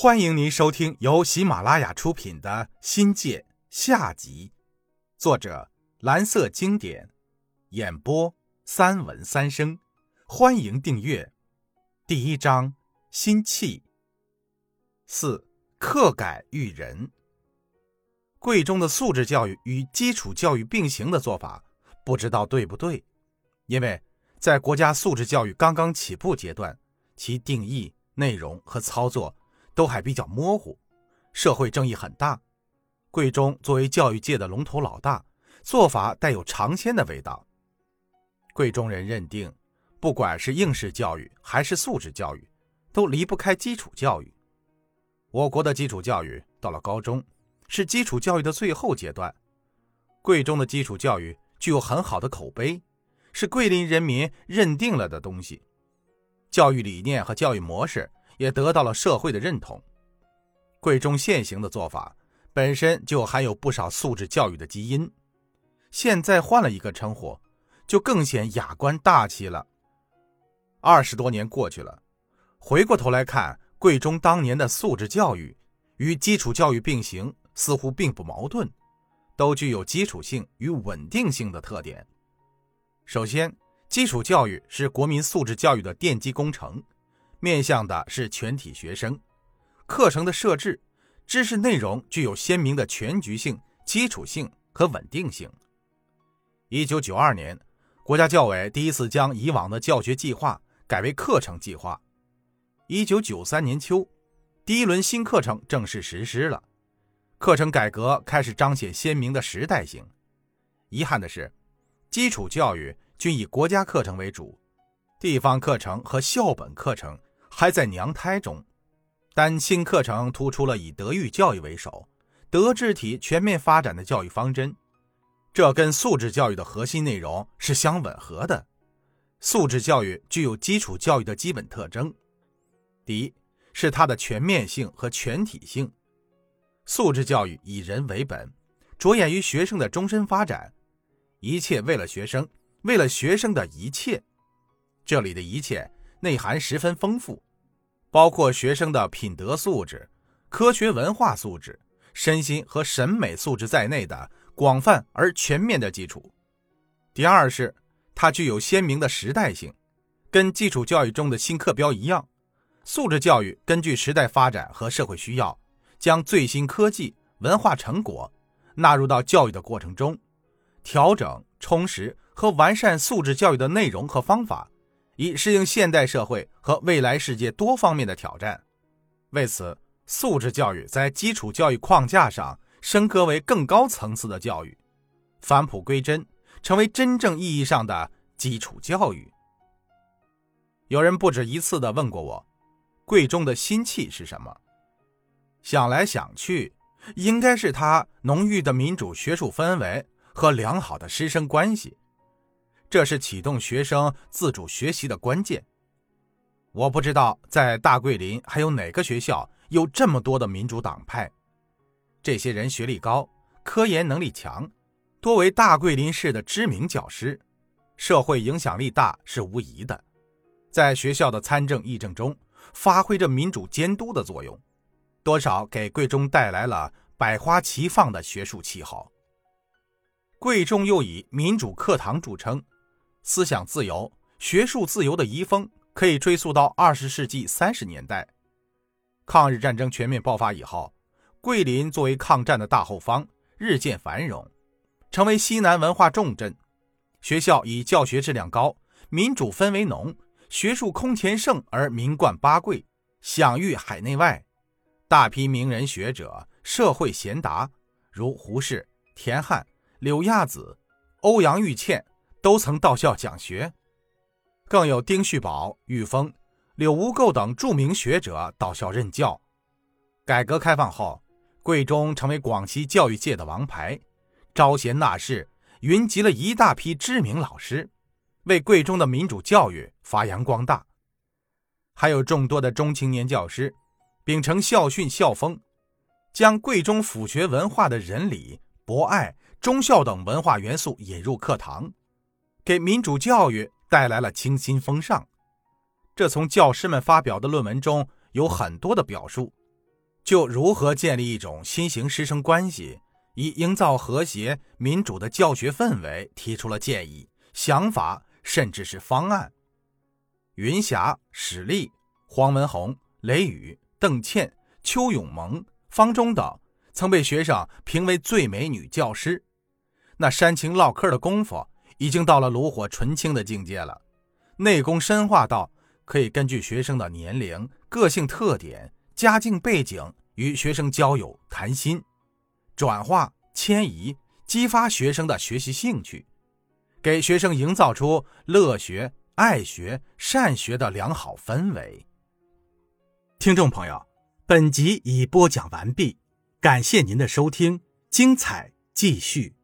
欢迎您收听由喜马拉雅出品的《新界》下集，作者蓝色经典，演播三文三生。欢迎订阅。第一章：心气。四课改育人。贵中的素质教育与基础教育并行的做法，不知道对不对？因为在国家素质教育刚刚起步阶段，其定义、内容和操作。都还比较模糊，社会争议很大。贵中作为教育界的龙头老大，做法带有尝鲜的味道。贵中人认定，不管是应试教育还是素质教育，都离不开基础教育。我国的基础教育到了高中，是基础教育的最后阶段。贵中的基础教育具有很好的口碑，是桂林人民认定了的东西。教育理念和教育模式。也得到了社会的认同。贵中现行的做法本身就含有不少素质教育的基因，现在换了一个称呼，就更显雅观大气了。二十多年过去了，回过头来看，贵中当年的素质教育与基础教育并行，似乎并不矛盾，都具有基础性与稳定性的特点。首先，基础教育是国民素质教育的奠基工程。面向的是全体学生，课程的设置、知识内容具有鲜明的全局性、基础性和稳定性。一九九二年，国家教委第一次将以往的教学计划改为课程计划。一九九三年秋，第一轮新课程正式实施了，课程改革开始彰显鲜明的时代性。遗憾的是，基础教育均以国家课程为主，地方课程和校本课程。还在娘胎中，但新课程突出了以德育教育为首、德智体全面发展的教育方针，这跟素质教育的核心内容是相吻合的。素质教育具有基础教育的基本特征：第一，是它的全面性和全体性。素质教育以人为本，着眼于学生的终身发展，一切为了学生，为了学生的一切。这里的一切内涵十分丰富。包括学生的品德素质、科学文化素质、身心和审美素质在内的广泛而全面的基础。第二是，它具有鲜明的时代性，跟基础教育中的新课标一样，素质教育根据时代发展和社会需要，将最新科技、文化成果纳入到教育的过程中，调整、充实和完善素质教育的内容和方法。以适应现代社会和未来世界多方面的挑战。为此，素质教育在基础教育框架上升格为更高层次的教育，返璞归真，成为真正意义上的基础教育。有人不止一次地问过我，贵中的心气是什么？想来想去，应该是它浓郁的民主学术氛围和良好的师生关系。这是启动学生自主学习的关键。我不知道在大桂林还有哪个学校有这么多的民主党派。这些人学历高，科研能力强，多为大桂林市的知名教师，社会影响力大是无疑的。在学校的参政议政中，发挥着民主监督的作用，多少给贵中带来了百花齐放的学术气候。贵中又以民主课堂著称。思想自由、学术自由的遗风可以追溯到二十世纪三十年代。抗日战争全面爆发以后，桂林作为抗战的大后方，日渐繁荣，成为西南文化重镇。学校以教学质量高、民主氛围浓、学术空前盛而名冠八桂，享誉海内外。大批名人学者、社会贤达，如胡适、田汉、柳亚子、欧阳玉倩。都曾到校讲学，更有丁旭宝、玉峰、柳无垢等著名学者到校任教。改革开放后，贵中成为广西教育界的王牌，招贤纳士，云集了一大批知名老师，为贵中的民主教育发扬光大。还有众多的中青年教师，秉承校训校风，将贵中府学文化的仁理、博爱、忠孝等文化元素引入课堂。给民主教育带来了清新风尚，这从教师们发表的论文中有很多的表述。就如何建立一种新型师生关系，以营造和谐民主的教学氛围，提出了建议、想法，甚至是方案。云霞、史丽、黄文红、雷雨、邓倩、邱永萌、方中等，曾被学生评为最美女教师。那煽情唠嗑的功夫，已经到了炉火纯青的境界了。内功深化到可以根据学生的年龄、个性特点。家境背景与学生交友谈心，转化迁移，激发学生的学习兴趣，给学生营造出乐学、爱学、善学的良好氛围。听众朋友，本集已播讲完毕，感谢您的收听，精彩继续。